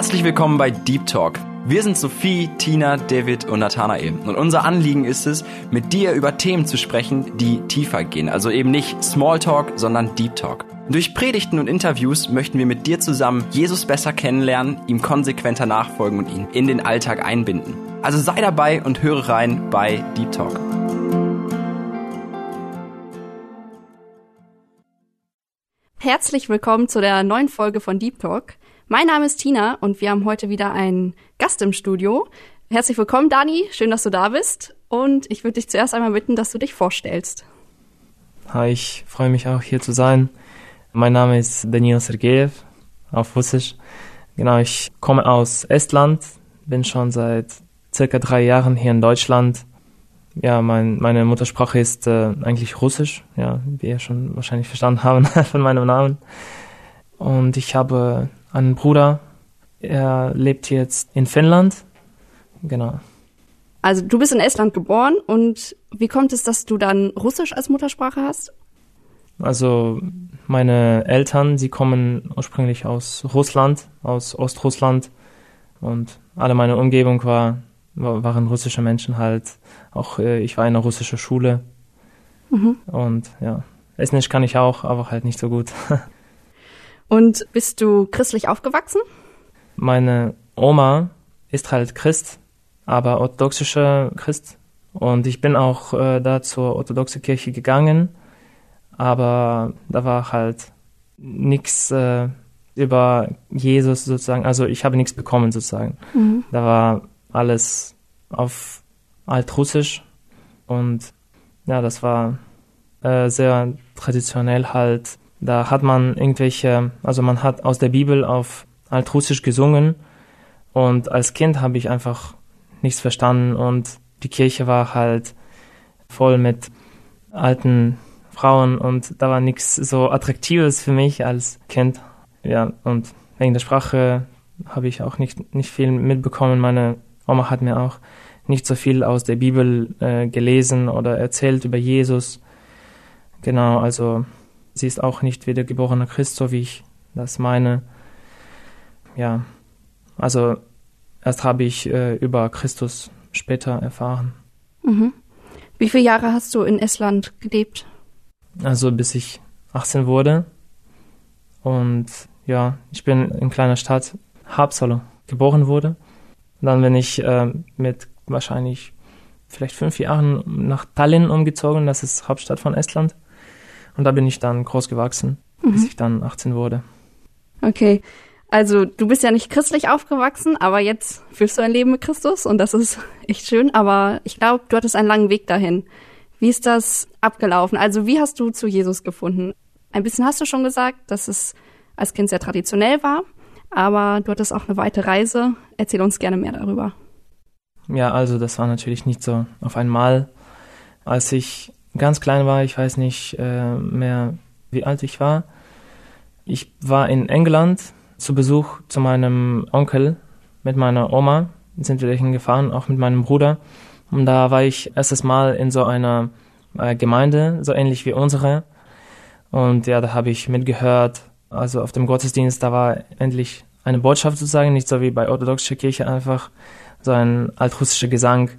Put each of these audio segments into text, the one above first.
Herzlich willkommen bei Deep Talk. Wir sind Sophie, Tina, David und Nathanael. Und unser Anliegen ist es, mit dir über Themen zu sprechen, die tiefer gehen. Also eben nicht Smalltalk, sondern Deep Talk. Durch Predigten und Interviews möchten wir mit dir zusammen Jesus besser kennenlernen, ihm konsequenter nachfolgen und ihn in den Alltag einbinden. Also sei dabei und höre rein bei Deep Talk. Herzlich willkommen zu der neuen Folge von Deep Talk. Mein Name ist Tina und wir haben heute wieder einen Gast im Studio. Herzlich willkommen, Dani. Schön, dass du da bist. Und ich würde dich zuerst einmal bitten, dass du dich vorstellst. Hi, ich freue mich auch hier zu sein. Mein Name ist Daniel Sergejew auf Russisch. Genau, ich komme aus Estland, bin schon seit circa drei Jahren hier in Deutschland. Ja, mein, meine Muttersprache ist äh, eigentlich Russisch, ja, wie ihr schon wahrscheinlich verstanden haben von meinem Namen. Und ich habe einen Bruder. Er lebt jetzt in Finnland. Genau. Also du bist in Estland geboren und wie kommt es, dass du dann Russisch als Muttersprache hast? Also meine Eltern, sie kommen ursprünglich aus Russland, aus Ostrussland und alle meine Umgebung war, waren russische Menschen halt. Auch äh, ich war in einer russischen Schule mhm. und ja, Estnisch kann ich auch, aber halt nicht so gut. Und bist du christlich aufgewachsen? Meine Oma ist halt Christ, aber orthodoxischer Christ. Und ich bin auch äh, da zur orthodoxen Kirche gegangen, aber da war halt nichts äh, über Jesus sozusagen. Also ich habe nichts bekommen sozusagen. Mhm. Da war alles auf Altrussisch und ja, das war äh, sehr traditionell halt da hat man irgendwelche, also man hat aus der Bibel auf Altrussisch gesungen und als Kind habe ich einfach nichts verstanden und die Kirche war halt voll mit alten Frauen und da war nichts so Attraktives für mich als Kind. Ja, und wegen der Sprache habe ich auch nicht, nicht viel mitbekommen. Meine Oma hat mir auch nicht so viel aus der Bibel äh, gelesen oder erzählt über Jesus. Genau, also Sie ist auch nicht wiedergeborener Christ, so wie ich das meine. Ja, also erst habe ich äh, über Christus später erfahren. Mhm. Wie viele Jahre hast du in Estland gelebt? Also bis ich 18 wurde. Und ja, ich bin in kleiner Stadt Haapsalu geboren wurde. Und dann bin ich äh, mit wahrscheinlich vielleicht fünf Jahren nach Tallinn umgezogen. Das ist Hauptstadt von Estland. Und da bin ich dann groß gewachsen, mhm. bis ich dann 18 wurde. Okay. Also du bist ja nicht christlich aufgewachsen, aber jetzt führst du ein Leben mit Christus und das ist echt schön. Aber ich glaube, du hattest einen langen Weg dahin. Wie ist das abgelaufen? Also wie hast du zu Jesus gefunden? Ein bisschen hast du schon gesagt, dass es als Kind sehr traditionell war, aber du hattest auch eine weite Reise. Erzähl uns gerne mehr darüber. Ja, also das war natürlich nicht so auf einmal. Als ich ganz klein war, ich weiß nicht äh, mehr, wie alt ich war. Ich war in England zu Besuch zu meinem Onkel mit meiner Oma, sind wir dahin gefahren, auch mit meinem Bruder. Und da war ich erstes Mal in so einer äh, Gemeinde, so ähnlich wie unsere. Und ja, da habe ich mitgehört. Also auf dem Gottesdienst, da war endlich eine Botschaft sozusagen, nicht so wie bei orthodoxischer Kirche einfach so ein altrussischer Gesang.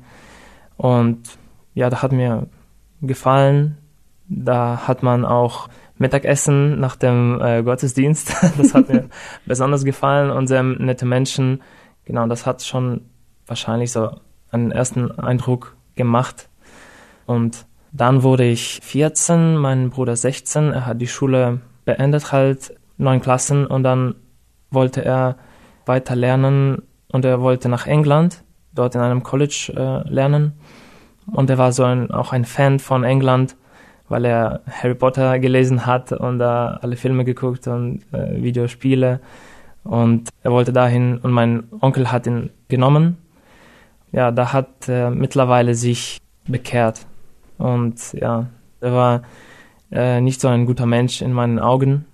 Und ja, da hat mir gefallen. Da hat man auch Mittagessen nach dem äh, Gottesdienst. das hat mir besonders gefallen und sehr nette Menschen. Genau, das hat schon wahrscheinlich so einen ersten Eindruck gemacht. Und dann wurde ich 14, mein Bruder 16. Er hat die Schule beendet, halt neun Klassen und dann wollte er weiter lernen und er wollte nach England, dort in einem College äh, lernen. Und er war so ein, auch ein Fan von England, weil er Harry Potter gelesen hat und da alle Filme geguckt und äh, Videospiele. Und er wollte dahin und mein Onkel hat ihn genommen. Ja, da hat er mittlerweile sich bekehrt. Und ja, er war äh, nicht so ein guter Mensch in meinen Augen.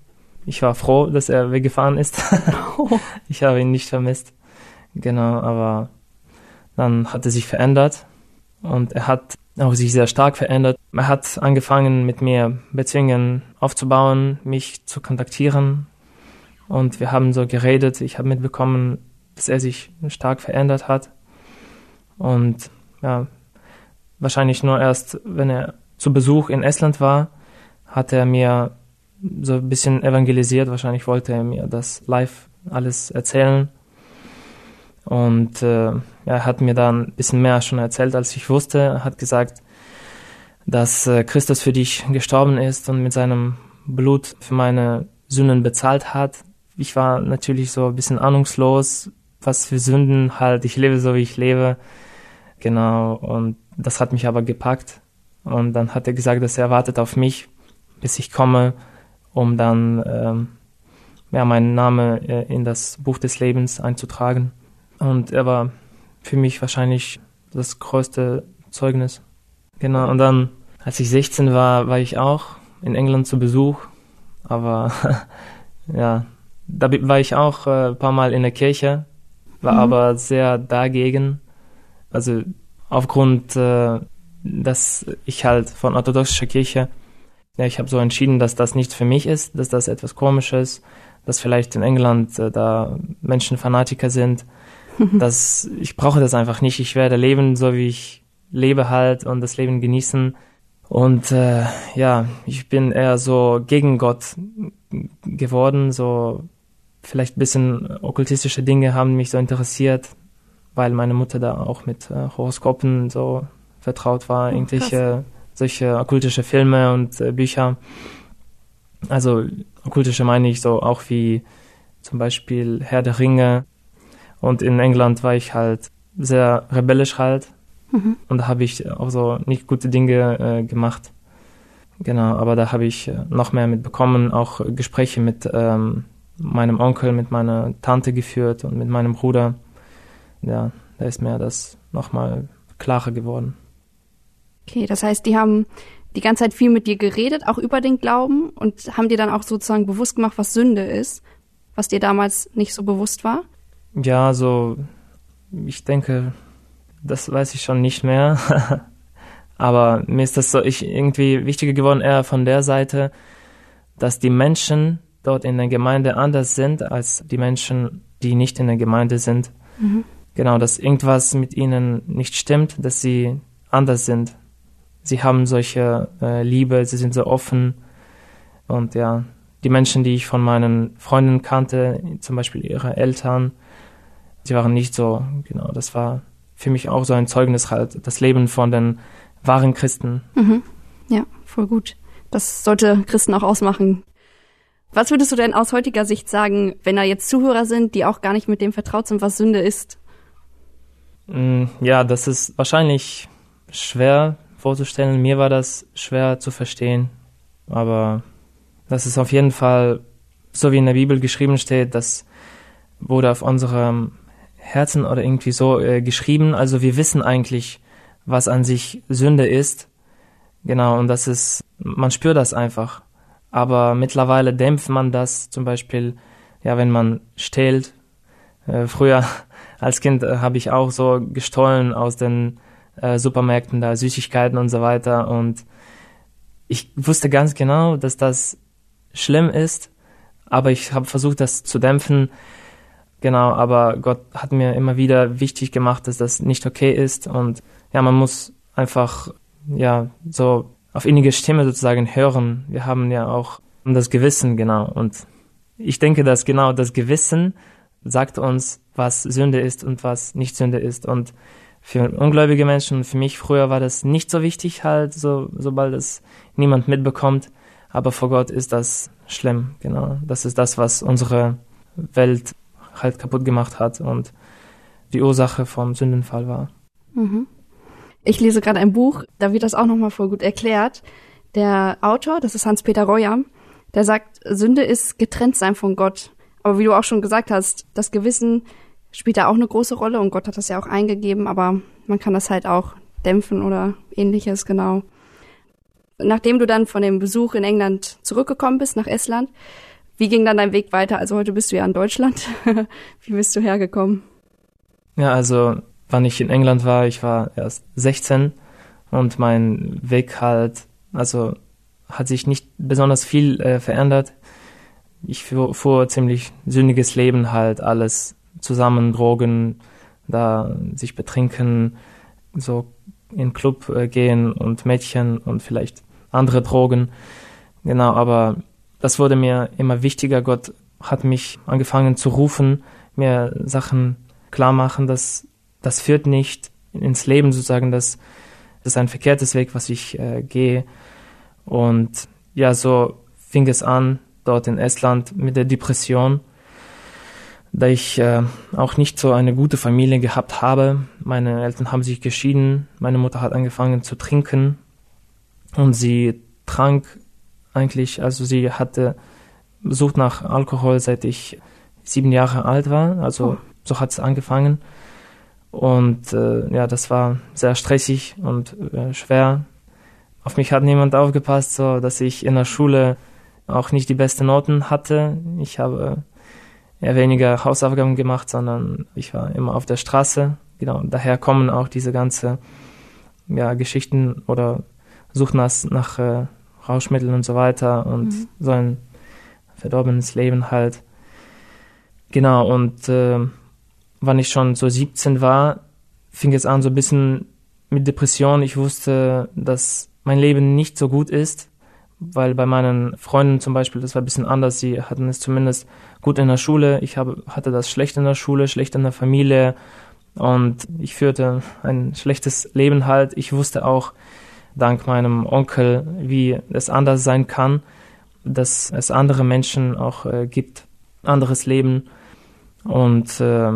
Ich war froh, dass er weggefahren ist. ich habe ihn nicht vermisst. Genau, aber dann hat er sich verändert und er hat auch sich sehr stark verändert. Er hat angefangen mit mir Beziehungen aufzubauen, mich zu kontaktieren und wir haben so geredet. Ich habe mitbekommen, dass er sich stark verändert hat. Und ja, wahrscheinlich nur erst, wenn er zu Besuch in Estland war, hat er mir so ein bisschen evangelisiert. Wahrscheinlich wollte er mir das live alles erzählen. Und äh, er hat mir dann ein bisschen mehr schon erzählt, als ich wusste. Er hat gesagt, dass äh, Christus für dich gestorben ist und mit seinem Blut für meine Sünden bezahlt hat. Ich war natürlich so ein bisschen ahnungslos, was für Sünden halt. Ich lebe so, wie ich lebe. Genau. Und das hat mich aber gepackt. Und dann hat er gesagt, dass er wartet auf mich, bis ich komme, um dann ähm, ja, meinen Namen äh, in das Buch des Lebens einzutragen. Und er war für mich wahrscheinlich das größte Zeugnis. Genau, und dann, als ich 16 war, war ich auch in England zu Besuch. Aber ja, da war ich auch äh, ein paar Mal in der Kirche, war mhm. aber sehr dagegen. Also aufgrund, äh, dass ich halt von orthodoxischer Kirche, ja, ich habe so entschieden, dass das nicht für mich ist, dass das etwas Komisches, dass vielleicht in England äh, da Menschen Fanatiker sind das, ich brauche das einfach nicht. Ich werde leben, so wie ich lebe halt und das Leben genießen. Und äh, ja, ich bin eher so gegen Gott geworden. So vielleicht ein bisschen okkultistische Dinge haben mich so interessiert, weil meine Mutter da auch mit äh, Horoskopen so vertraut war, oh, irgendwelche solche okkultische Filme und äh, Bücher. Also okkultische meine ich so auch wie zum Beispiel Herr der Ringe und in England war ich halt sehr rebellisch halt. Mhm. Und da habe ich auch so nicht gute Dinge äh, gemacht. Genau, aber da habe ich äh, noch mehr mitbekommen, auch Gespräche mit ähm, meinem Onkel, mit meiner Tante geführt und mit meinem Bruder. Ja, da ist mir das nochmal klarer geworden. Okay, das heißt, die haben die ganze Zeit viel mit dir geredet, auch über den Glauben und haben dir dann auch sozusagen bewusst gemacht, was Sünde ist, was dir damals nicht so bewusst war? Ja, so, ich denke, das weiß ich schon nicht mehr. Aber mir ist das so ich, irgendwie wichtiger geworden, eher von der Seite, dass die Menschen dort in der Gemeinde anders sind als die Menschen, die nicht in der Gemeinde sind. Mhm. Genau, dass irgendwas mit ihnen nicht stimmt, dass sie anders sind. Sie haben solche äh, Liebe, sie sind so offen. Und ja, die Menschen, die ich von meinen Freunden kannte, zum Beispiel ihre Eltern, sie waren nicht so, genau, das war für mich auch so ein Zeugnis halt, das Leben von den wahren Christen. Mhm. Ja, voll gut. Das sollte Christen auch ausmachen. Was würdest du denn aus heutiger Sicht sagen, wenn da jetzt Zuhörer sind, die auch gar nicht mit dem vertraut sind, was Sünde ist? Mm, ja, das ist wahrscheinlich schwer vorzustellen. Mir war das schwer zu verstehen. Aber das ist auf jeden Fall, so wie in der Bibel geschrieben steht, das wurde auf unserem Herzen oder irgendwie so äh, geschrieben. Also wir wissen eigentlich, was an sich Sünde ist. Genau, und das ist, man spürt das einfach. Aber mittlerweile dämpft man das zum Beispiel, ja, wenn man stählt. Äh, früher als Kind äh, habe ich auch so gestohlen aus den äh, Supermärkten da Süßigkeiten und so weiter. Und ich wusste ganz genau, dass das schlimm ist, aber ich habe versucht, das zu dämpfen Genau, aber Gott hat mir immer wieder wichtig gemacht, dass das nicht okay ist und ja, man muss einfach ja so auf innige Stimme sozusagen hören. Wir haben ja auch das Gewissen, genau. Und ich denke, dass genau das Gewissen sagt uns, was Sünde ist und was nicht Sünde ist. Und für ungläubige Menschen, für mich früher war das nicht so wichtig halt, so, sobald es niemand mitbekommt. Aber vor Gott ist das schlimm, genau. Das ist das, was unsere Welt halt kaputt gemacht hat und die Ursache vom Sündenfall war. Mhm. Ich lese gerade ein Buch, da wird das auch nochmal voll gut erklärt. Der Autor, das ist Hans-Peter Reuer, der sagt, Sünde ist getrennt sein von Gott. Aber wie du auch schon gesagt hast, das Gewissen spielt da auch eine große Rolle und Gott hat das ja auch eingegeben, aber man kann das halt auch dämpfen oder ähnliches, genau. Nachdem du dann von dem Besuch in England zurückgekommen bist, nach Estland, wie ging dann dein Weg weiter? Also heute bist du ja in Deutschland. Wie bist du hergekommen? Ja, also wann ich in England war, ich war erst 16 und mein Weg halt, also hat sich nicht besonders viel äh, verändert. Ich fuhr, fuhr ziemlich sündiges Leben halt, alles zusammen Drogen, da sich betrinken, so in Club äh, gehen und Mädchen und vielleicht andere Drogen. Genau, aber das wurde mir immer wichtiger. Gott hat mich angefangen zu rufen, mir Sachen klar machen, dass das führt nicht ins Leben sozusagen, dass das ist ein verkehrtes Weg, was ich äh, gehe. Und ja, so fing es an dort in Estland mit der Depression, da ich äh, auch nicht so eine gute Familie gehabt habe. Meine Eltern haben sich geschieden, meine Mutter hat angefangen zu trinken und sie trank eigentlich, also sie hatte Sucht nach Alkohol, seit ich sieben Jahre alt war, also oh. so hat es angefangen. Und äh, ja, das war sehr stressig und äh, schwer. Auf mich hat niemand aufgepasst, so dass ich in der Schule auch nicht die besten Noten hatte. Ich habe eher weniger Hausaufgaben gemacht, sondern ich war immer auf der Straße. Genau, daher kommen auch diese ganze ja, Geschichten oder Sucht nach, nach äh, Rauschmitteln und so weiter und mhm. so ein verdorbenes Leben halt. Genau, und äh, wann ich schon so 17 war, fing es an so ein bisschen mit Depression. Ich wusste, dass mein Leben nicht so gut ist, weil bei meinen Freunden zum Beispiel, das war ein bisschen anders. Sie hatten es zumindest gut in der Schule. Ich habe, hatte das schlecht in der Schule, schlecht in der Familie und ich führte ein schlechtes Leben halt. Ich wusste auch, dank meinem Onkel, wie es anders sein kann, dass es andere Menschen auch äh, gibt, anderes Leben. Und äh,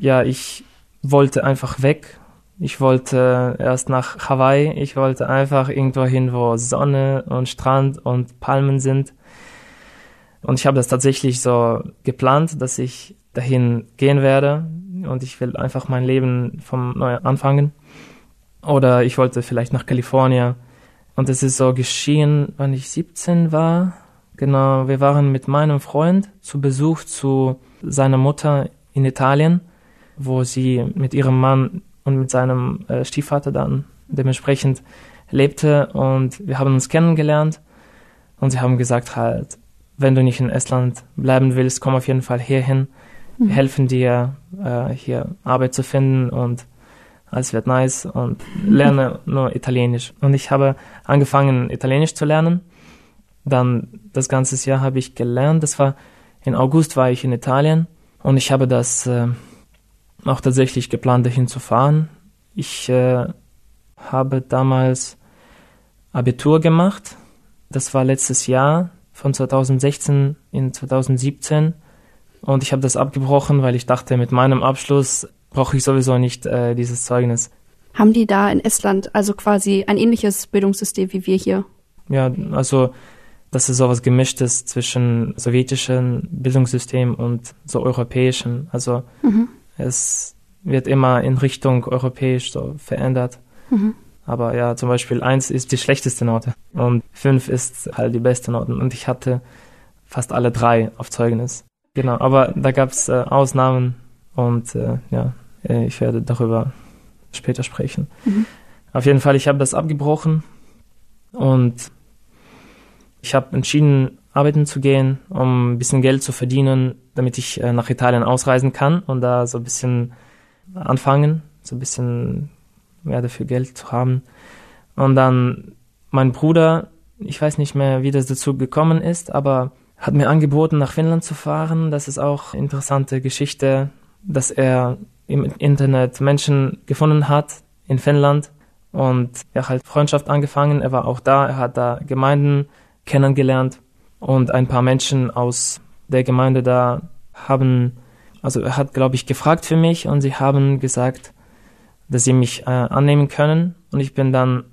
ja, ich wollte einfach weg. Ich wollte erst nach Hawaii. Ich wollte einfach irgendwo hin, wo Sonne und Strand und Palmen sind. Und ich habe das tatsächlich so geplant, dass ich dahin gehen werde und ich will einfach mein Leben vom Neu anfangen. Oder ich wollte vielleicht nach Kalifornien. Und es ist so geschehen, wann ich 17 war. Genau, wir waren mit meinem Freund zu Besuch zu seiner Mutter in Italien, wo sie mit ihrem Mann und mit seinem äh, Stiefvater dann dementsprechend lebte. Und wir haben uns kennengelernt. Und sie haben gesagt halt, wenn du nicht in Estland bleiben willst, komm auf jeden Fall hierhin. Wir mhm. helfen dir, äh, hier Arbeit zu finden und alles wird nice und lerne nur Italienisch. Und ich habe angefangen, Italienisch zu lernen. Dann das ganze Jahr habe ich gelernt. Das war in August war ich in Italien und ich habe das äh, auch tatsächlich geplant, dahin zu fahren. Ich äh, habe damals Abitur gemacht. Das war letztes Jahr von 2016 in 2017 und ich habe das abgebrochen, weil ich dachte, mit meinem Abschluss brauche ich sowieso nicht äh, dieses Zeugnis. Haben die da in Estland also quasi ein ähnliches Bildungssystem wie wir hier? Ja, also das ist sowas Gemischtes zwischen sowjetischem Bildungssystem und so europäischen. Also mhm. es wird immer in Richtung europäisch so verändert. Mhm. Aber ja, zum Beispiel eins ist die schlechteste Note und fünf ist halt die beste Note. Und ich hatte fast alle drei auf Zeugnis. Genau, aber da gab es äh, Ausnahmen und äh, ja, ich werde darüber später sprechen. Mhm. Auf jeden Fall, ich habe das abgebrochen und ich habe entschieden, arbeiten zu gehen, um ein bisschen Geld zu verdienen, damit ich äh, nach Italien ausreisen kann und da so ein bisschen anfangen, so ein bisschen mehr dafür Geld zu haben. Und dann mein Bruder, ich weiß nicht mehr, wie das dazu gekommen ist, aber hat mir angeboten, nach Finnland zu fahren. Das ist auch eine interessante Geschichte dass er im Internet Menschen gefunden hat in Finnland und er hat Freundschaft angefangen. Er war auch da, er hat da Gemeinden kennengelernt und ein paar Menschen aus der Gemeinde da haben, also er hat, glaube ich, gefragt für mich und sie haben gesagt, dass sie mich äh, annehmen können und ich bin dann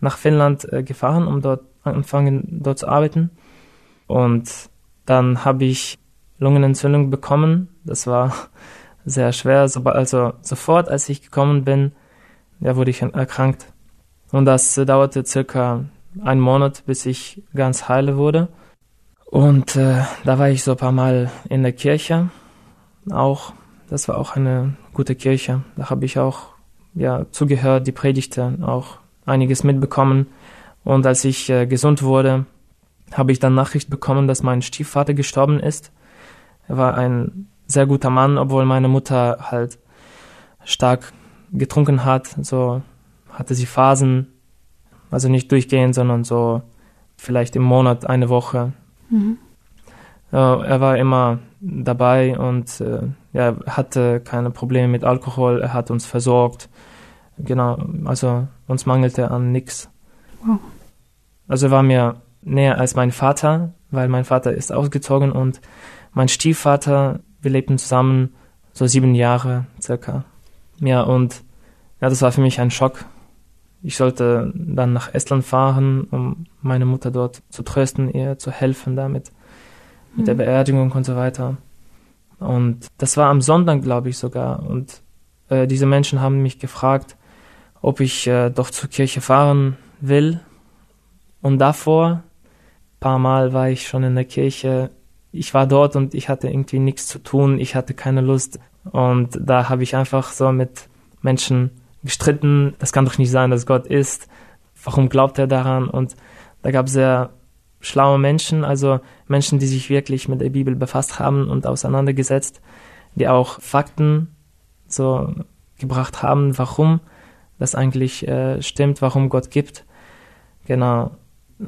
nach Finnland äh, gefahren, um dort anfangen, dort zu arbeiten und dann habe ich Lungenentzündung bekommen. Das war sehr schwer. Also sofort, als ich gekommen bin, ja, wurde ich erkrankt. Und das dauerte circa einen Monat, bis ich ganz heile wurde. Und äh, da war ich so ein paar Mal in der Kirche. Auch, das war auch eine gute Kirche. Da habe ich auch ja zugehört, die Predigte, auch einiges mitbekommen. Und als ich äh, gesund wurde, habe ich dann Nachricht bekommen, dass mein Stiefvater gestorben ist. Er war ein sehr guter Mann, obwohl meine Mutter halt stark getrunken hat. So hatte sie Phasen, also nicht durchgehend, sondern so vielleicht im Monat eine Woche. Mhm. Äh, er war immer dabei und äh, ja, hatte keine Probleme mit Alkohol. Er hat uns versorgt. Genau, also uns mangelte an nichts. Wow. Also er war mir näher als mein Vater, weil mein Vater ist ausgezogen und mein Stiefvater, wir lebten zusammen so sieben Jahre circa. Ja, und ja, das war für mich ein Schock. Ich sollte dann nach Estland fahren, um meine Mutter dort zu trösten, ihr zu helfen damit, mit mhm. der Beerdigung und so weiter. Und das war am Sonntag, glaube ich sogar. Und äh, diese Menschen haben mich gefragt, ob ich äh, doch zur Kirche fahren will. Und davor, paar Mal war ich schon in der Kirche. Ich war dort und ich hatte irgendwie nichts zu tun. Ich hatte keine Lust. Und da habe ich einfach so mit Menschen gestritten. Das kann doch nicht sein, dass Gott ist. Warum glaubt er daran? Und da gab es sehr schlaue Menschen, also Menschen, die sich wirklich mit der Bibel befasst haben und auseinandergesetzt, die auch Fakten so gebracht haben, warum das eigentlich äh, stimmt, warum Gott gibt. Genau.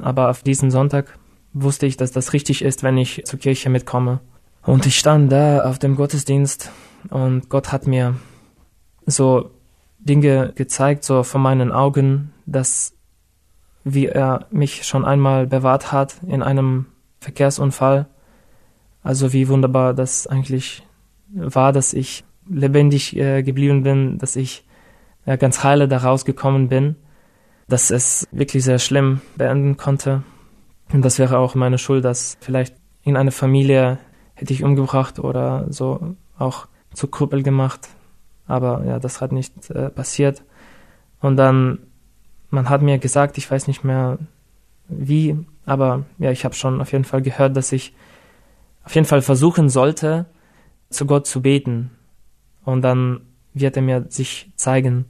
Aber auf diesen Sonntag wusste ich, dass das richtig ist, wenn ich zur Kirche mitkomme. Und ich stand da auf dem Gottesdienst und Gott hat mir so Dinge gezeigt, so vor meinen Augen, dass wie er mich schon einmal bewahrt hat in einem Verkehrsunfall. Also wie wunderbar das eigentlich war, dass ich lebendig äh, geblieben bin, dass ich ja, ganz heile da rausgekommen bin, dass es wirklich sehr schlimm beenden konnte. Und das wäre auch meine Schuld, dass vielleicht in eine Familie hätte ich umgebracht oder so auch zu Krüppel gemacht. Aber ja, das hat nicht äh, passiert. Und dann, man hat mir gesagt, ich weiß nicht mehr wie, aber ja, ich habe schon auf jeden Fall gehört, dass ich auf jeden Fall versuchen sollte, zu Gott zu beten. Und dann wird er mir sich zeigen.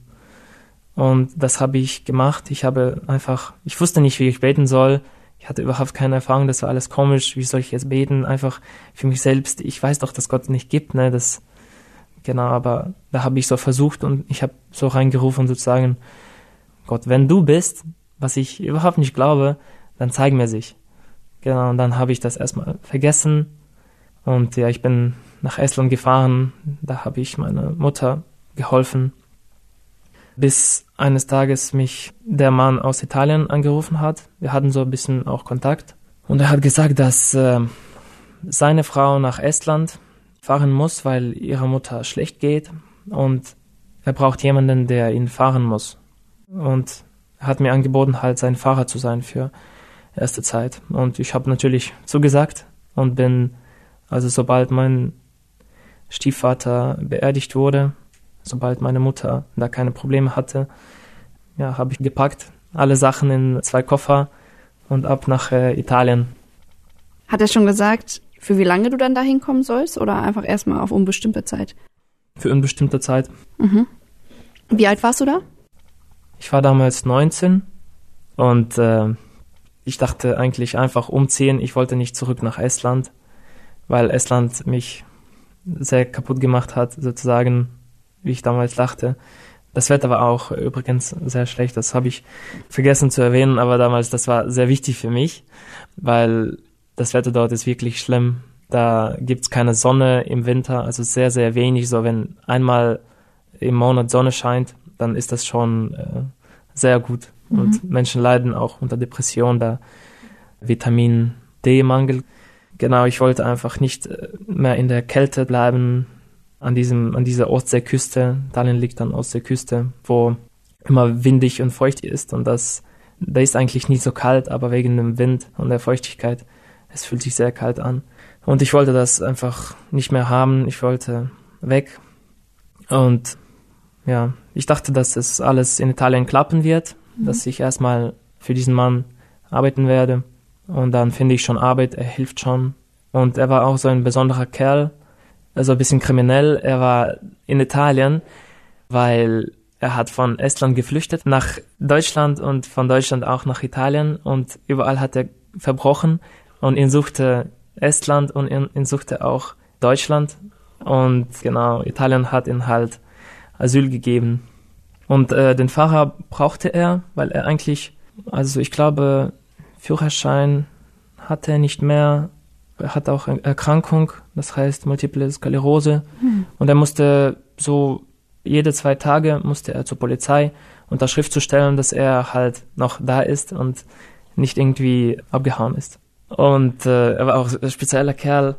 Und das habe ich gemacht. Ich habe einfach, ich wusste nicht, wie ich beten soll. Ich hatte überhaupt keine Erfahrung, das war alles komisch. Wie soll ich jetzt beten? Einfach für mich selbst. Ich weiß doch, dass Gott nicht gibt, ne? Das, genau, aber da habe ich so versucht und ich habe so reingerufen sozusagen, Gott, wenn du bist, was ich überhaupt nicht glaube, dann zeig mir sich. Genau, und dann habe ich das erstmal vergessen. Und ja, ich bin nach Estland gefahren. Da habe ich meiner Mutter geholfen bis eines Tages mich der Mann aus Italien angerufen hat. Wir hatten so ein bisschen auch Kontakt. Und er hat gesagt, dass äh, seine Frau nach Estland fahren muss, weil ihrer Mutter schlecht geht. Und er braucht jemanden, der ihn fahren muss. Und er hat mir angeboten, halt sein Fahrer zu sein für erste Zeit. Und ich habe natürlich zugesagt und bin, also sobald mein Stiefvater beerdigt wurde, sobald meine Mutter da keine Probleme hatte, ja, habe ich gepackt, alle Sachen in zwei Koffer und ab nach äh, Italien. Hat er schon gesagt, für wie lange du dann da hinkommen sollst oder einfach erstmal auf unbestimmte Zeit? Für unbestimmte Zeit. Mhm. Wie alt warst du da? Ich war damals 19 und äh, ich dachte eigentlich einfach umziehen. Ich wollte nicht zurück nach Estland, weil Estland mich sehr kaputt gemacht hat, sozusagen wie ich damals dachte. Das Wetter war auch übrigens sehr schlecht, das habe ich vergessen zu erwähnen, aber damals, das war sehr wichtig für mich, weil das Wetter dort ist wirklich schlimm. Da gibt's keine Sonne im Winter, also sehr, sehr wenig. So, wenn einmal im Monat Sonne scheint, dann ist das schon äh, sehr gut. Mhm. Und Menschen leiden auch unter Depression, da Vitamin D-Mangel. Genau, ich wollte einfach nicht äh, mehr in der Kälte bleiben, an diesem, an dieser Ostseeküste. Tallinn liegt an Ostseeküste, wo immer windig und feucht ist und das, da ist eigentlich nicht so kalt, aber wegen dem Wind und der Feuchtigkeit, es fühlt sich sehr kalt an. Und ich wollte das einfach nicht mehr haben. Ich wollte weg. Und ja, ich dachte, dass es alles in Italien klappen wird, mhm. dass ich erstmal für diesen Mann arbeiten werde. Und dann finde ich schon Arbeit, er hilft schon. Und er war auch so ein besonderer Kerl also ein bisschen kriminell. Er war in Italien, weil er hat von Estland geflüchtet nach Deutschland und von Deutschland auch nach Italien und überall hat er verbrochen und ihn suchte Estland und ihn, ihn suchte auch Deutschland und genau, Italien hat ihn halt Asyl gegeben. Und äh, den Fahrer brauchte er, weil er eigentlich, also ich glaube, Führerschein hatte er nicht mehr. Er hat auch eine Erkrankung, das heißt Multiple Sklerose. Mhm. Und er musste so jede zwei Tage musste er zur Polizei Unterschrift zu stellen, dass er halt noch da ist und nicht irgendwie abgehauen ist. Und äh, er war auch ein spezieller Kerl.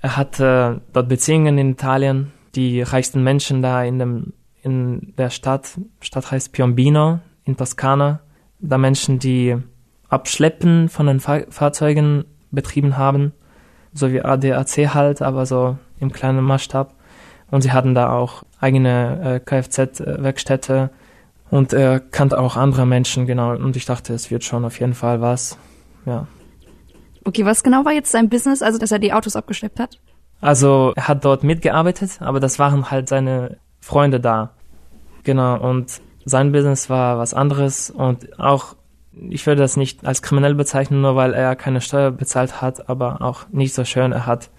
Er hatte dort Beziehungen in Italien. Die reichsten Menschen da in dem in der Stadt, Stadt heißt Piombino in Toskana, da Menschen, die Abschleppen von den Fahr Fahrzeugen betrieben haben, so wie ADAC halt, aber so im kleinen Maßstab. Und sie hatten da auch eigene äh, Kfz-Werkstätte und er kannte auch andere Menschen, genau. Und ich dachte, es wird schon auf jeden Fall was, ja. Okay, was genau war jetzt sein Business, also dass er die Autos abgeschleppt hat? Also er hat dort mitgearbeitet, aber das waren halt seine Freunde da. Genau, und sein Business war was anderes und auch, ich würde das nicht als kriminell bezeichnen, nur weil er keine Steuer bezahlt hat, aber auch nicht so schön. Er hat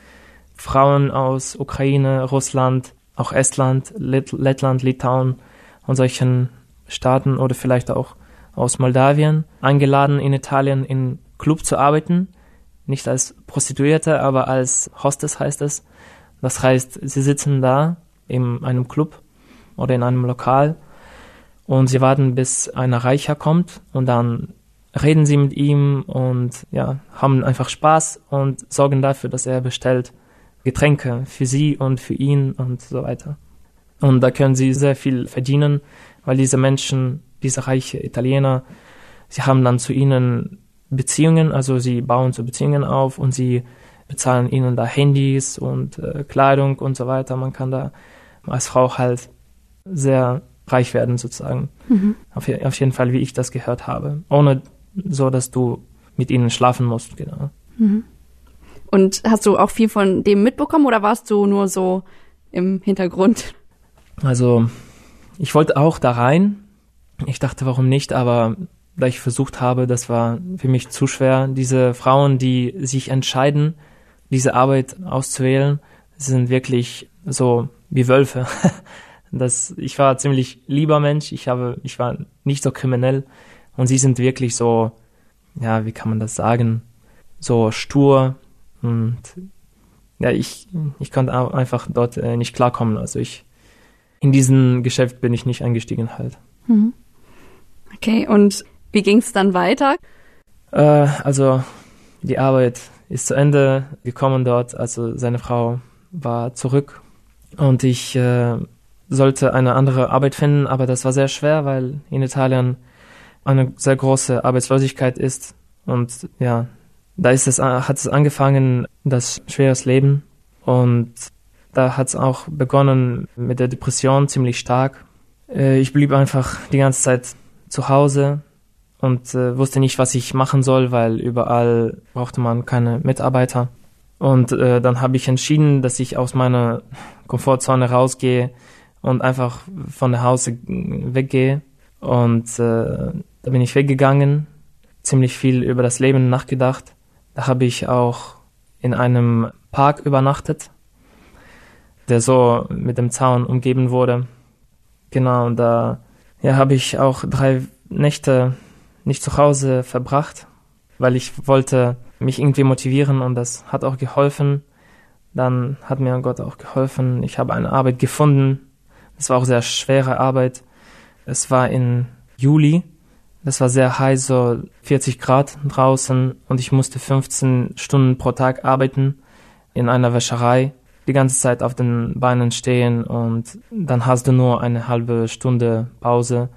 Frauen aus Ukraine, Russland, auch Estland, Lettland, Litauen und solchen Staaten oder vielleicht auch aus Moldawien eingeladen, in Italien in Club zu arbeiten. Nicht als Prostituierte, aber als Hostess heißt es. Das heißt, sie sitzen da in einem Club oder in einem Lokal und sie warten, bis einer Reicher kommt und dann reden sie mit ihm und ja, haben einfach Spaß und sorgen dafür, dass er bestellt Getränke für sie und für ihn und so weiter. Und da können sie sehr viel verdienen, weil diese Menschen, diese reiche Italiener, sie haben dann zu ihnen Beziehungen, also sie bauen so Beziehungen auf und sie bezahlen ihnen da Handys und äh, Kleidung und so weiter. Man kann da als Frau halt sehr reich werden sozusagen. Mhm. Auf, auf, jeden Fall, wie ich das gehört habe. Ohne so, dass du mit ihnen schlafen musst, genau. Mhm. Und hast du auch viel von dem mitbekommen oder warst du nur so im Hintergrund? Also, ich wollte auch da rein. Ich dachte, warum nicht, aber da ich versucht habe, das war für mich zu schwer. Diese Frauen, die sich entscheiden, diese Arbeit auszuwählen, sind wirklich so wie Wölfe. Das, ich war ziemlich lieber Mensch, ich habe, ich war nicht so kriminell und sie sind wirklich so, ja, wie kann man das sagen, so stur und ja, ich, ich konnte einfach dort äh, nicht klarkommen. Also ich, in diesem Geschäft bin ich nicht eingestiegen halt. Mhm. Okay, und wie ging es dann weiter? Äh, also die Arbeit ist zu Ende gekommen dort. Also seine Frau war zurück und ich äh, sollte eine andere Arbeit finden, aber das war sehr schwer, weil in Italien eine sehr große Arbeitslosigkeit ist und ja, da ist es, hat es angefangen, das schweres Leben und da hat es auch begonnen mit der Depression ziemlich stark. Äh, ich blieb einfach die ganze Zeit zu Hause und äh, wusste nicht, was ich machen soll, weil überall brauchte man keine Mitarbeiter. Und äh, dann habe ich entschieden, dass ich aus meiner Komfortzone rausgehe und einfach von der Hause weggehe. Und äh, da bin ich weggegangen, ziemlich viel über das Leben nachgedacht. Da habe ich auch in einem Park übernachtet, der so mit dem Zaun umgeben wurde. Genau, und da ja, habe ich auch drei Nächte nicht zu Hause verbracht, weil ich wollte mich irgendwie motivieren und das hat auch geholfen. Dann hat mir Gott auch geholfen. Ich habe eine Arbeit gefunden, es war auch sehr schwere Arbeit. Es war in Juli. Es war sehr heiß, so 40 Grad draußen und ich musste 15 Stunden pro Tag arbeiten in einer Wäscherei, die ganze Zeit auf den Beinen stehen und dann hast du nur eine halbe Stunde Pause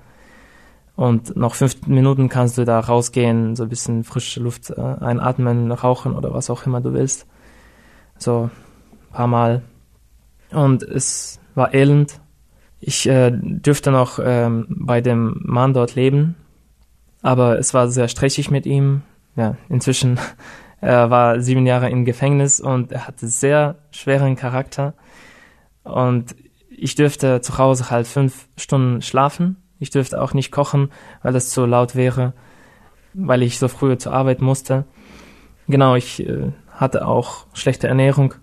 und noch fünf Minuten kannst du da rausgehen, so ein bisschen frische Luft äh, einatmen, rauchen oder was auch immer du willst. So ein paar Mal. Und es war elend ich äh, dürfte noch ähm, bei dem Mann dort leben, aber es war sehr stressig mit ihm. Ja, inzwischen er war sieben Jahre im Gefängnis und er hatte sehr schweren Charakter. Und ich dürfte zu Hause halt fünf Stunden schlafen. Ich dürfte auch nicht kochen, weil das zu laut wäre, weil ich so früh zur Arbeit musste. Genau, ich äh, hatte auch schlechte Ernährung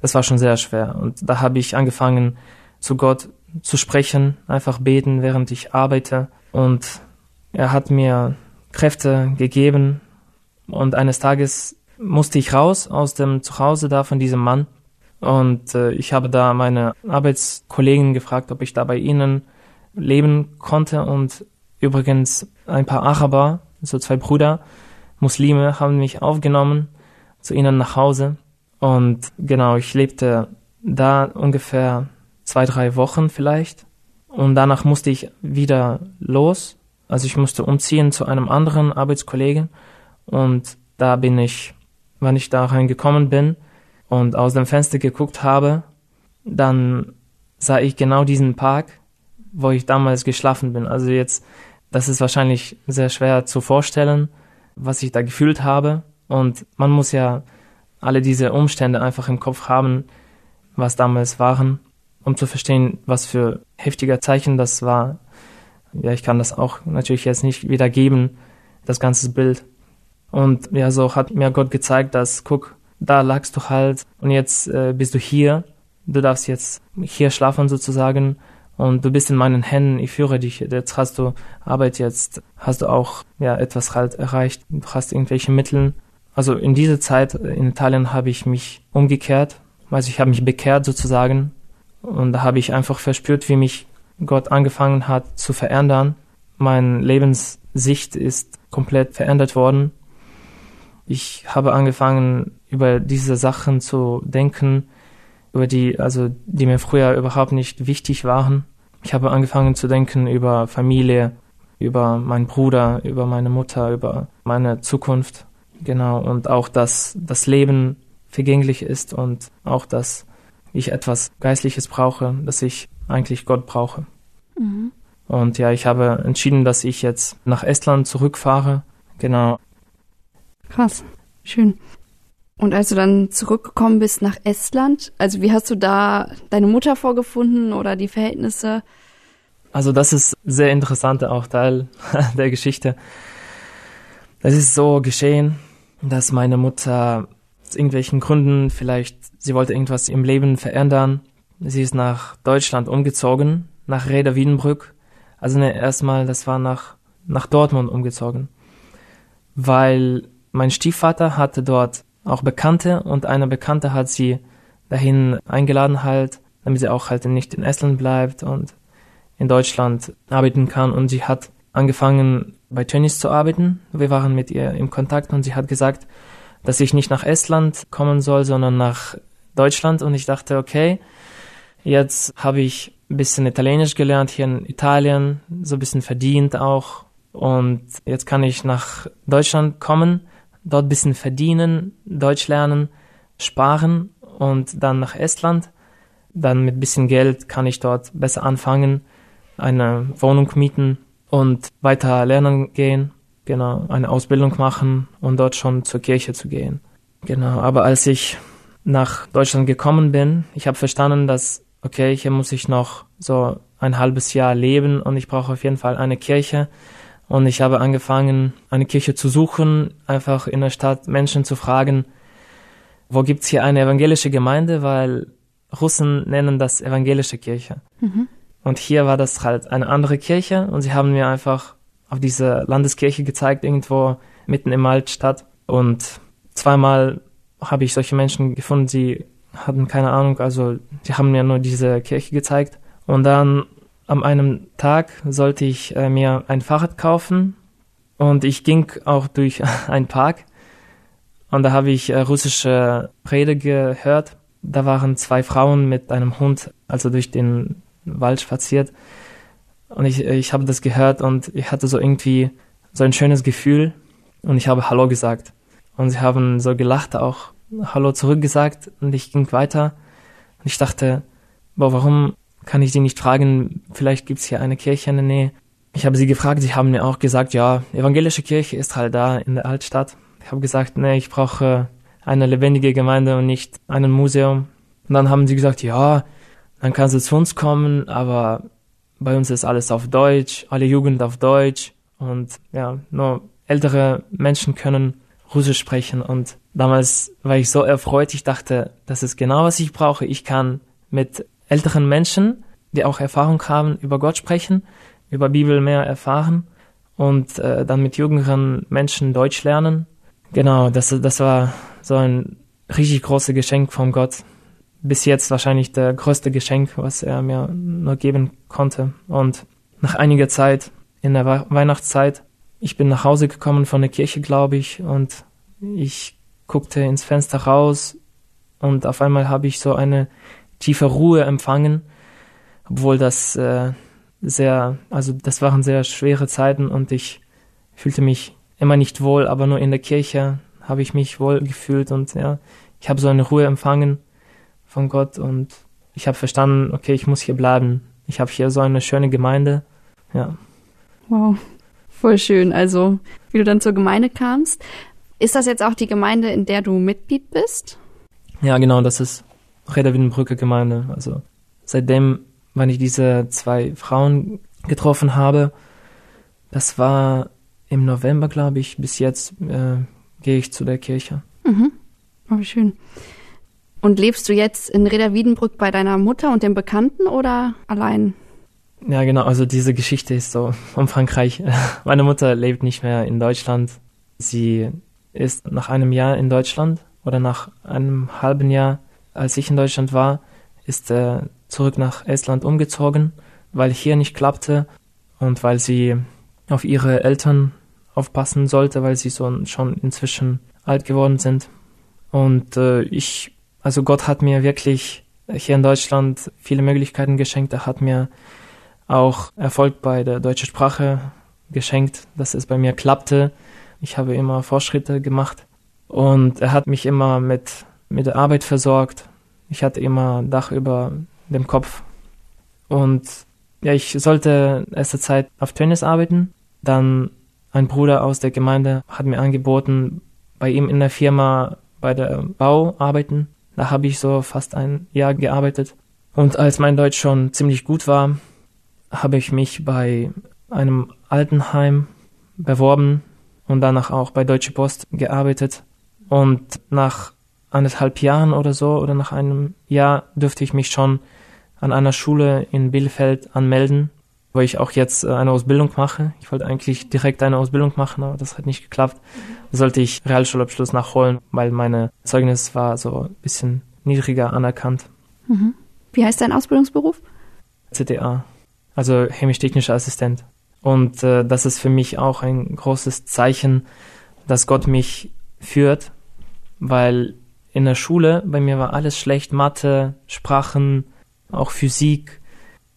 das war schon sehr schwer. Und da habe ich angefangen, zu Gott zu sprechen, einfach beten, während ich arbeite. Und er hat mir Kräfte gegeben. Und eines Tages musste ich raus aus dem Zuhause da von diesem Mann. Und äh, ich habe da meine Arbeitskollegen gefragt, ob ich da bei ihnen leben konnte. Und übrigens ein paar Araber, so zwei Brüder, Muslime, haben mich aufgenommen zu ihnen nach Hause. Und genau, ich lebte da ungefähr zwei, drei Wochen vielleicht. Und danach musste ich wieder los. Also ich musste umziehen zu einem anderen Arbeitskollegen. Und da bin ich, wann ich da reingekommen bin und aus dem Fenster geguckt habe, dann sah ich genau diesen Park, wo ich damals geschlafen bin. Also jetzt, das ist wahrscheinlich sehr schwer zu vorstellen, was ich da gefühlt habe. Und man muss ja alle diese Umstände einfach im Kopf haben, was damals waren, um zu verstehen, was für heftiger Zeichen das war. Ja, ich kann das auch natürlich jetzt nicht wiedergeben, das ganze Bild. Und ja, so hat mir Gott gezeigt, dass, guck, da lagst du halt und jetzt äh, bist du hier. Du darfst jetzt hier schlafen sozusagen und du bist in meinen Händen. Ich führe dich. Jetzt hast du Arbeit, jetzt hast du auch ja etwas halt erreicht. Du hast irgendwelche Mittel also in dieser Zeit in Italien habe ich mich umgekehrt, also ich habe mich bekehrt sozusagen und da habe ich einfach verspürt, wie mich Gott angefangen hat zu verändern. Meine Lebenssicht ist komplett verändert worden. Ich habe angefangen, über diese Sachen zu denken, über die, also, die mir früher überhaupt nicht wichtig waren. Ich habe angefangen zu denken über Familie, über meinen Bruder, über meine Mutter, über meine Zukunft. Genau, und auch, dass das Leben vergänglich ist und auch, dass ich etwas Geistliches brauche, dass ich eigentlich Gott brauche. Mhm. Und ja, ich habe entschieden, dass ich jetzt nach Estland zurückfahre. Genau. Krass, schön. Und als du dann zurückgekommen bist nach Estland, also wie hast du da deine Mutter vorgefunden oder die Verhältnisse? Also das ist sehr interessanter auch Teil der Geschichte. Es ist so geschehen, dass meine Mutter irgendwelchen Gründen vielleicht, sie wollte irgendwas im Leben verändern. Sie ist nach Deutschland umgezogen, nach Reda Wiedenbrück. Also ne, erstmal, das war nach, nach Dortmund umgezogen. Weil mein Stiefvater hatte dort auch Bekannte und eine Bekannte hat sie dahin eingeladen halt, damit sie auch halt nicht in Estland bleibt und in Deutschland arbeiten kann und sie hat angefangen bei Tönnies zu arbeiten. Wir waren mit ihr im Kontakt und sie hat gesagt, dass ich nicht nach Estland kommen soll, sondern nach Deutschland. Und ich dachte, okay, jetzt habe ich ein bisschen Italienisch gelernt hier in Italien, so ein bisschen verdient auch. Und jetzt kann ich nach Deutschland kommen, dort ein bisschen verdienen, Deutsch lernen, sparen und dann nach Estland. Dann mit ein bisschen Geld kann ich dort besser anfangen, eine Wohnung mieten und weiter lernen gehen, genau, eine Ausbildung machen und dort schon zur Kirche zu gehen. Genau, aber als ich nach Deutschland gekommen bin, ich habe verstanden, dass, okay, hier muss ich noch so ein halbes Jahr leben und ich brauche auf jeden Fall eine Kirche. Und ich habe angefangen, eine Kirche zu suchen, einfach in der Stadt Menschen zu fragen, wo gibt's hier eine evangelische Gemeinde, weil Russen nennen das evangelische Kirche. Mhm. Und hier war das halt eine andere Kirche und sie haben mir einfach auf diese Landeskirche gezeigt, irgendwo mitten im Altstadt. Und zweimal habe ich solche Menschen gefunden, sie hatten keine Ahnung, also sie haben mir nur diese Kirche gezeigt. Und dann am einem Tag sollte ich äh, mir ein Fahrrad kaufen und ich ging auch durch einen Park und da habe ich äh, russische Rede gehört. Da waren zwei Frauen mit einem Hund, also durch den Wald spaziert. Und ich, ich habe das gehört und ich hatte so irgendwie so ein schönes Gefühl und ich habe Hallo gesagt. Und sie haben so gelacht auch, Hallo zurückgesagt und ich ging weiter. Und ich dachte, boah, warum kann ich sie nicht fragen, vielleicht gibt's hier eine Kirche in der Nähe. Ich habe sie gefragt, sie haben mir auch gesagt, ja, evangelische Kirche ist halt da in der Altstadt. Ich habe gesagt, nee, ich brauche eine lebendige Gemeinde und nicht ein Museum. Und dann haben sie gesagt, ja, dann kannst du zu uns kommen, aber bei uns ist alles auf Deutsch, alle Jugend auf Deutsch und ja, nur ältere Menschen können Russisch sprechen und damals war ich so erfreut, ich dachte, das ist genau, was ich brauche. Ich kann mit älteren Menschen, die auch Erfahrung haben, über Gott sprechen, über Bibel mehr erfahren und äh, dann mit jüngeren Menschen Deutsch lernen. Genau, das, das war so ein richtig großes Geschenk von Gott. Bis jetzt wahrscheinlich der größte Geschenk, was er mir nur geben konnte. Und nach einiger Zeit, in der Weihnachtszeit, ich bin nach Hause gekommen von der Kirche, glaube ich, und ich guckte ins Fenster raus und auf einmal habe ich so eine tiefe Ruhe empfangen, obwohl das äh, sehr, also das waren sehr schwere Zeiten und ich fühlte mich immer nicht wohl, aber nur in der Kirche habe ich mich wohl gefühlt und ja, ich habe so eine Ruhe empfangen von Gott und ich habe verstanden, okay, ich muss hier bleiben. Ich habe hier so eine schöne Gemeinde. Ja. Wow, voll schön. Also, wie du dann zur Gemeinde kamst. Ist das jetzt auch die Gemeinde, in der du Mitglied bist? Ja, genau, das ist Reda Wiedenbrücke Gemeinde. Also, seitdem, wann ich diese zwei Frauen getroffen habe, das war im November, glaube ich, bis jetzt äh, gehe ich zu der Kirche. Mhm. Oh, schön. Und lebst du jetzt in Reda Wiedenbrück bei deiner Mutter und dem Bekannten oder allein? Ja, genau. Also diese Geschichte ist so von Frankreich. Meine Mutter lebt nicht mehr in Deutschland. Sie ist nach einem Jahr in Deutschland oder nach einem halben Jahr, als ich in Deutschland war, ist er zurück nach Estland umgezogen, weil hier nicht klappte und weil sie auf ihre Eltern aufpassen sollte, weil sie so schon inzwischen alt geworden sind. Und äh, ich, also Gott hat mir wirklich hier in Deutschland viele Möglichkeiten geschenkt. Er hat mir auch Erfolg bei der deutschen Sprache geschenkt, dass es bei mir klappte. Ich habe immer Fortschritte gemacht und er hat mich immer mit, mit der Arbeit versorgt. Ich hatte immer Dach über dem Kopf und ja, ich sollte erste Zeit auf Tennis arbeiten. Dann ein Bruder aus der Gemeinde hat mir angeboten, bei ihm in der Firma bei der Bau arbeiten. Da habe ich so fast ein Jahr gearbeitet. Und als mein Deutsch schon ziemlich gut war, habe ich mich bei einem Altenheim beworben und danach auch bei Deutsche Post gearbeitet. Und nach anderthalb Jahren oder so oder nach einem Jahr dürfte ich mich schon an einer Schule in Bielefeld anmelden wo ich auch jetzt äh, eine Ausbildung mache. Ich wollte eigentlich direkt eine Ausbildung machen, aber das hat nicht geklappt. Da sollte ich Realschulabschluss nachholen, weil meine Zeugnis war so ein bisschen niedriger anerkannt. Mhm. Wie heißt dein Ausbildungsberuf? CTA, also chemisch-technischer Assistent. Und äh, das ist für mich auch ein großes Zeichen, dass Gott mich führt, weil in der Schule bei mir war alles schlecht, Mathe, Sprachen, auch Physik,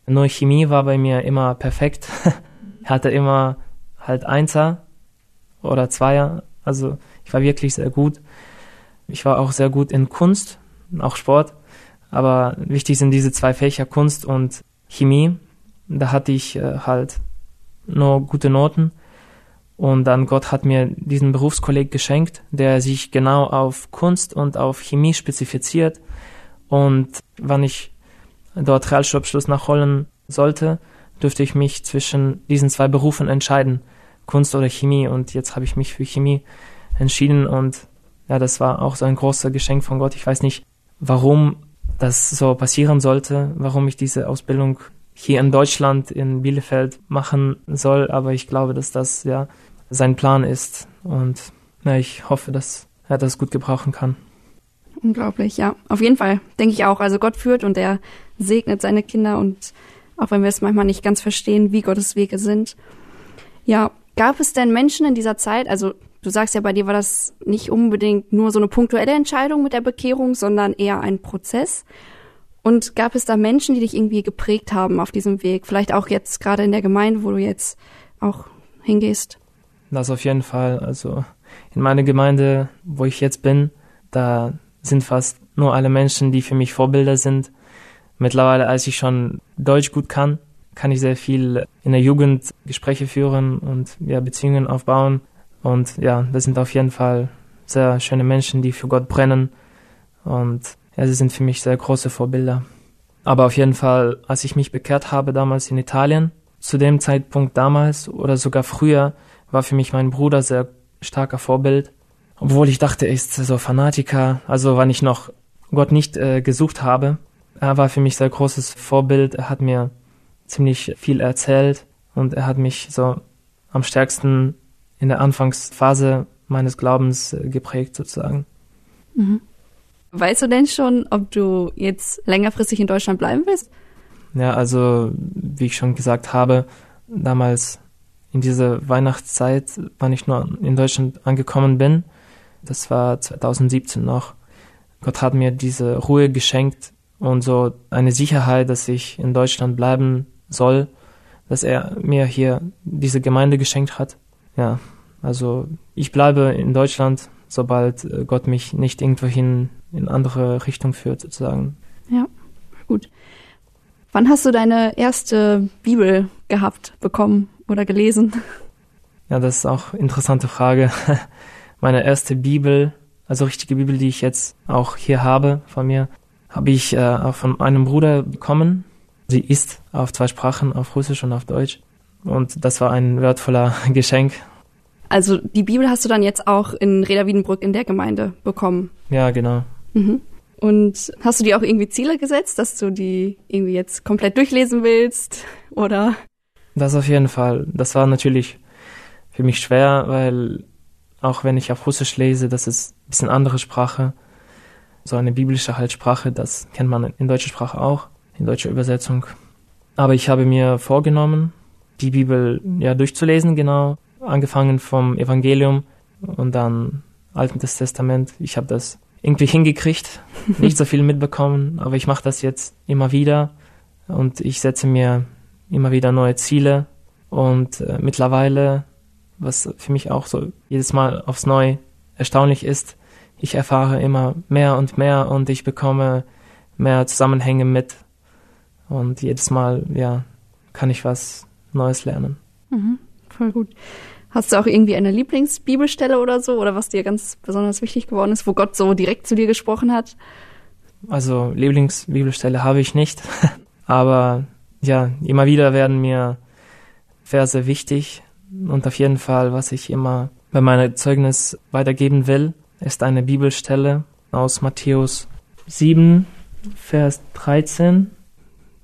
nur Chemie war bei mir immer perfekt. hatte immer halt Einser oder Zweier. Also ich war wirklich sehr gut. Ich war auch sehr gut in Kunst, auch Sport. Aber wichtig sind diese zwei Fächer Kunst und Chemie. Da hatte ich äh, halt nur gute Noten. Und dann Gott hat mir diesen Berufskolleg geschenkt, der sich genau auf Kunst und auf Chemie spezifiziert. Und wann ich dort Realschulabschluss nachholen sollte, dürfte ich mich zwischen diesen zwei Berufen entscheiden, Kunst oder Chemie. Und jetzt habe ich mich für Chemie entschieden und ja, das war auch so ein großer Geschenk von Gott. Ich weiß nicht, warum das so passieren sollte, warum ich diese Ausbildung hier in Deutschland, in Bielefeld machen soll, aber ich glaube, dass das ja sein Plan ist und ja, ich hoffe, dass er das gut gebrauchen kann. Unglaublich, ja. Auf jeden Fall, denke ich auch. Also Gott führt und er segnet seine Kinder und auch wenn wir es manchmal nicht ganz verstehen, wie Gottes Wege sind. Ja, gab es denn Menschen in dieser Zeit, also du sagst ja, bei dir war das nicht unbedingt nur so eine punktuelle Entscheidung mit der Bekehrung, sondern eher ein Prozess. Und gab es da Menschen, die dich irgendwie geprägt haben auf diesem Weg? Vielleicht auch jetzt gerade in der Gemeinde, wo du jetzt auch hingehst? Das auf jeden Fall. Also in meiner Gemeinde, wo ich jetzt bin, da sind fast nur alle Menschen, die für mich Vorbilder sind. Mittlerweile, als ich schon Deutsch gut kann, kann ich sehr viel in der Jugend Gespräche führen und ja, Beziehungen aufbauen. Und ja, das sind auf jeden Fall sehr schöne Menschen, die für Gott brennen. Und ja, sie sind für mich sehr große Vorbilder. Aber auf jeden Fall, als ich mich bekehrt habe damals in Italien, zu dem Zeitpunkt damals oder sogar früher, war für mich mein Bruder sehr starker Vorbild obwohl ich dachte, er ist so Fanatiker, also wann ich noch Gott nicht äh, gesucht habe. Er war für mich sehr großes Vorbild. Er hat mir ziemlich viel erzählt und er hat mich so am stärksten in der Anfangsphase meines Glaubens äh, geprägt sozusagen. Mhm. Weißt du denn schon, ob du jetzt längerfristig in Deutschland bleiben willst? Ja, also wie ich schon gesagt habe, damals in dieser Weihnachtszeit, wann ich nur in Deutschland angekommen bin, das war 2017 noch. Gott hat mir diese Ruhe geschenkt und so eine Sicherheit, dass ich in Deutschland bleiben soll, dass er mir hier diese Gemeinde geschenkt hat. Ja, also ich bleibe in Deutschland, sobald äh, Gott mich nicht irgendwohin in andere Richtung führt, sozusagen. Ja, gut. Wann hast du deine erste Bibel gehabt, bekommen oder gelesen? Ja, das ist auch eine interessante Frage. Meine erste Bibel, also richtige Bibel, die ich jetzt auch hier habe von mir, habe ich äh, auch von einem Bruder bekommen. Sie ist auf zwei Sprachen, auf Russisch und auf Deutsch. Und das war ein wertvoller Geschenk. Also die Bibel hast du dann jetzt auch in Reda Wiedenbrück in der Gemeinde bekommen? Ja, genau. Mhm. Und hast du dir auch irgendwie Ziele gesetzt, dass du die irgendwie jetzt komplett durchlesen willst? Oder? Das auf jeden Fall. Das war natürlich für mich schwer, weil auch wenn ich auf Russisch lese, das ist ein bisschen andere Sprache. So eine biblische halt Sprache, das kennt man in deutscher Sprache auch, in deutscher Übersetzung. Aber ich habe mir vorgenommen, die Bibel ja durchzulesen, genau, angefangen vom Evangelium und dann Altes Testament. Ich habe das irgendwie hingekriegt, nicht so viel mitbekommen, aber ich mache das jetzt immer wieder und ich setze mir immer wieder neue Ziele und äh, mittlerweile, was für mich auch so jedes Mal aufs Neue erstaunlich ist, ich erfahre immer mehr und mehr und ich bekomme mehr Zusammenhänge mit und jedes Mal, ja, kann ich was Neues lernen. Mhm, voll gut. Hast du auch irgendwie eine Lieblingsbibelstelle oder so oder was dir ganz besonders wichtig geworden ist, wo Gott so direkt zu dir gesprochen hat? Also Lieblingsbibelstelle habe ich nicht, aber ja, immer wieder werden mir Verse wichtig und auf jeden Fall, was ich immer bei meinem Zeugnis weitergeben will, ist eine Bibelstelle aus Matthäus 7, Vers 13.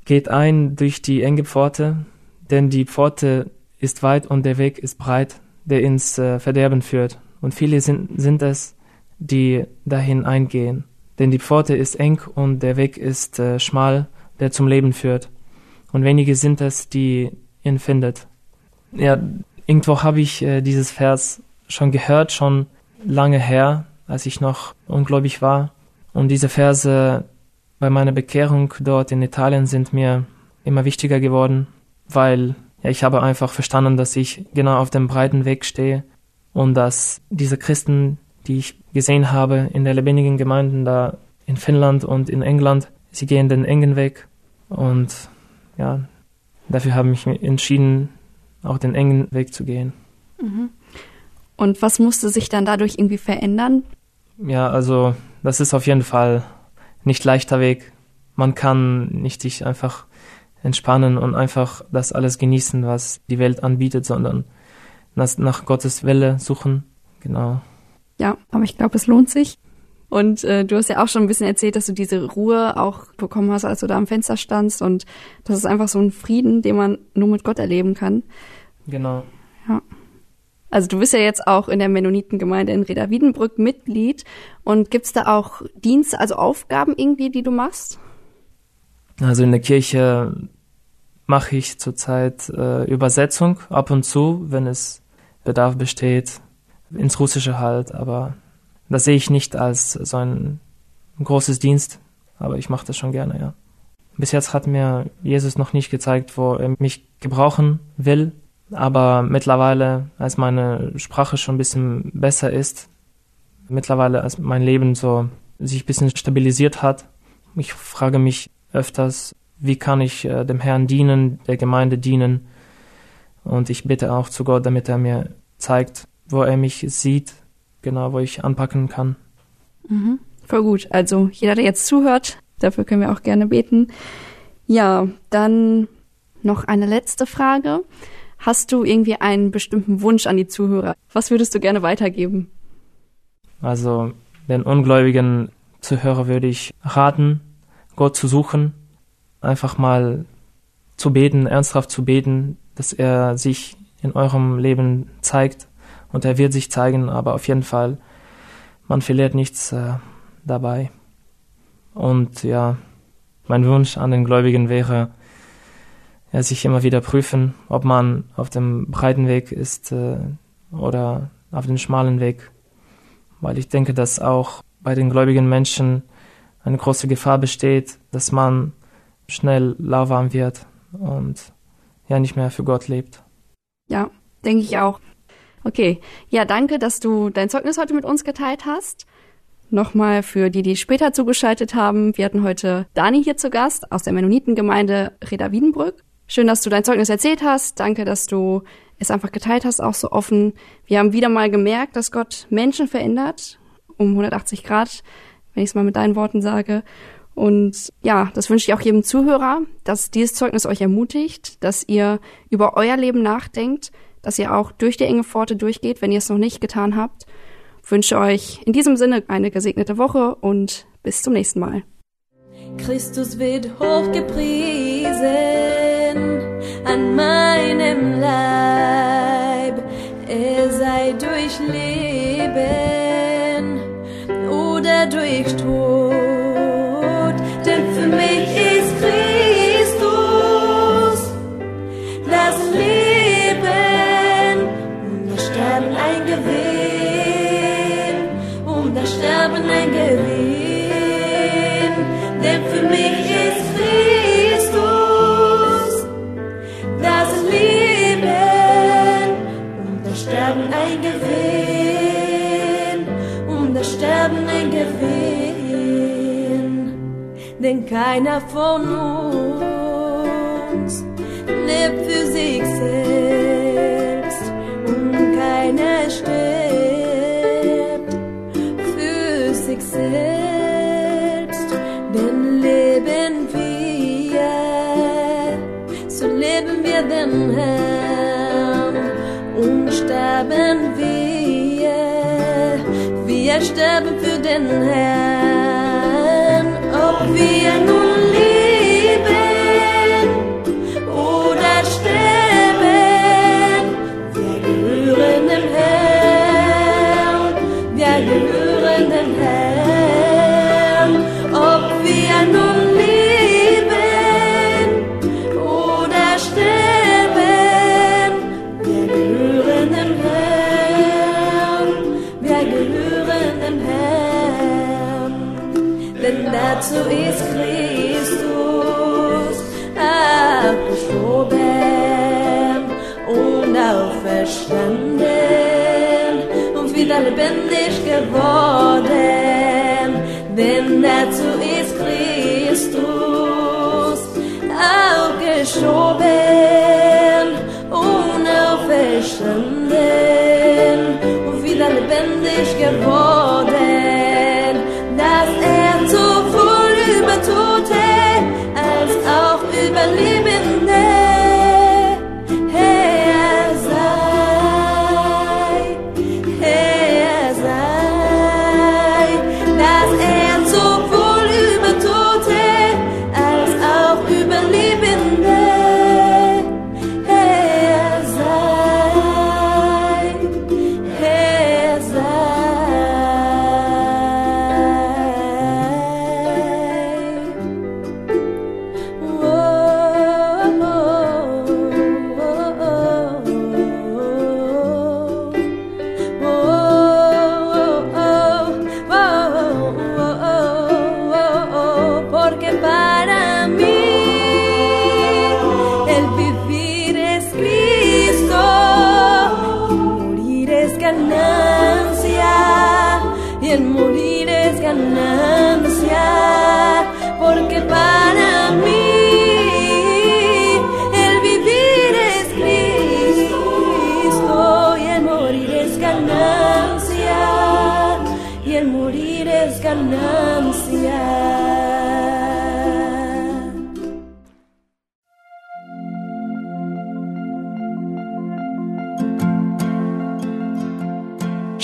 Geht ein durch die enge Pforte, denn die Pforte ist weit und der Weg ist breit, der ins äh, Verderben führt. Und viele sind, sind es, die dahin eingehen. Denn die Pforte ist eng und der Weg ist äh, schmal, der zum Leben führt. Und wenige sind es, die ihn findet. Ja, irgendwo habe ich äh, dieses Vers schon gehört, schon lange her, als ich noch ungläubig war. Und diese Verse bei meiner Bekehrung dort in Italien sind mir immer wichtiger geworden, weil ja, ich habe einfach verstanden, dass ich genau auf dem breiten Weg stehe und dass diese Christen, die ich gesehen habe in der lebendigen Gemeinden da in Finnland und in England, sie gehen den engen Weg und ja, dafür habe ich mich entschieden, auch den engen Weg zu gehen. Mhm. Und was musste sich dann dadurch irgendwie verändern? Ja, also das ist auf jeden Fall nicht leichter Weg. Man kann nicht sich einfach entspannen und einfach das alles genießen, was die Welt anbietet, sondern nach Gottes Wille suchen. Genau. Ja, aber ich glaube, es lohnt sich. Und äh, du hast ja auch schon ein bisschen erzählt, dass du diese Ruhe auch bekommen hast, als du da am Fenster standst. Und das ist einfach so ein Frieden, den man nur mit Gott erleben kann. Genau. Ja. Also du bist ja jetzt auch in der Mennonitengemeinde in Reda Wiedenbrück Mitglied. Und gibt's da auch Dienste, also Aufgaben irgendwie, die du machst? Also in der Kirche mache ich zurzeit äh, Übersetzung ab und zu, wenn es Bedarf besteht, ins Russische halt, aber das sehe ich nicht als so ein großes Dienst, aber ich mache das schon gerne, ja. Bis jetzt hat mir Jesus noch nicht gezeigt, wo er mich gebrauchen will, aber mittlerweile, als meine Sprache schon ein bisschen besser ist, mittlerweile, als mein Leben so sich ein bisschen stabilisiert hat, ich frage mich, öfters, wie kann ich äh, dem Herrn dienen, der Gemeinde dienen. Und ich bitte auch zu Gott, damit er mir zeigt, wo er mich sieht, genau, wo ich anpacken kann. Mhm. Voll gut. Also jeder, der jetzt zuhört, dafür können wir auch gerne beten. Ja, dann noch eine letzte Frage. Hast du irgendwie einen bestimmten Wunsch an die Zuhörer? Was würdest du gerne weitergeben? Also den ungläubigen Zuhörer würde ich raten, Gott zu suchen, einfach mal zu beten, ernsthaft zu beten, dass er sich in eurem Leben zeigt und er wird sich zeigen, aber auf jeden Fall, man verliert nichts äh, dabei. Und ja, mein Wunsch an den Gläubigen wäre, ja, sich immer wieder prüfen, ob man auf dem breiten Weg ist äh, oder auf dem schmalen Weg. Weil ich denke, dass auch bei den gläubigen Menschen eine große Gefahr besteht, dass man schnell lauwarm wird und ja nicht mehr für Gott lebt. Ja, denke ich auch. Okay, ja, danke, dass du dein Zeugnis heute mit uns geteilt hast. Nochmal für die, die später zugeschaltet haben. Wir hatten heute Dani hier zu Gast aus der Mennonitengemeinde Reda Wiedenbrück. Schön, dass du dein Zeugnis erzählt hast. Danke, dass du es einfach geteilt hast, auch so offen. Wir haben wieder mal gemerkt, dass Gott Menschen verändert, um 180 Grad, wenn ich es mal mit deinen Worten sage. Und ja, das wünsche ich auch jedem Zuhörer, dass dieses Zeugnis euch ermutigt, dass ihr über euer Leben nachdenkt, dass ihr auch durch die enge Pforte durchgeht, wenn ihr es noch nicht getan habt. Ich wünsche euch in diesem Sinne eine gesegnete Woche und bis zum nächsten Mal. Christus wird hochgepriesen an meinem Leib. Er sei durch Leben oder durch Tod. Keiner von uns lebt für sich selbst und keiner stirbt für sich selbst. Denn leben wir, so leben wir den Herrn und sterben wir, wir sterben für den Herrn, lebendig geworden, denn dazu ist Christus und auferstanden und wieder lebendig geworden,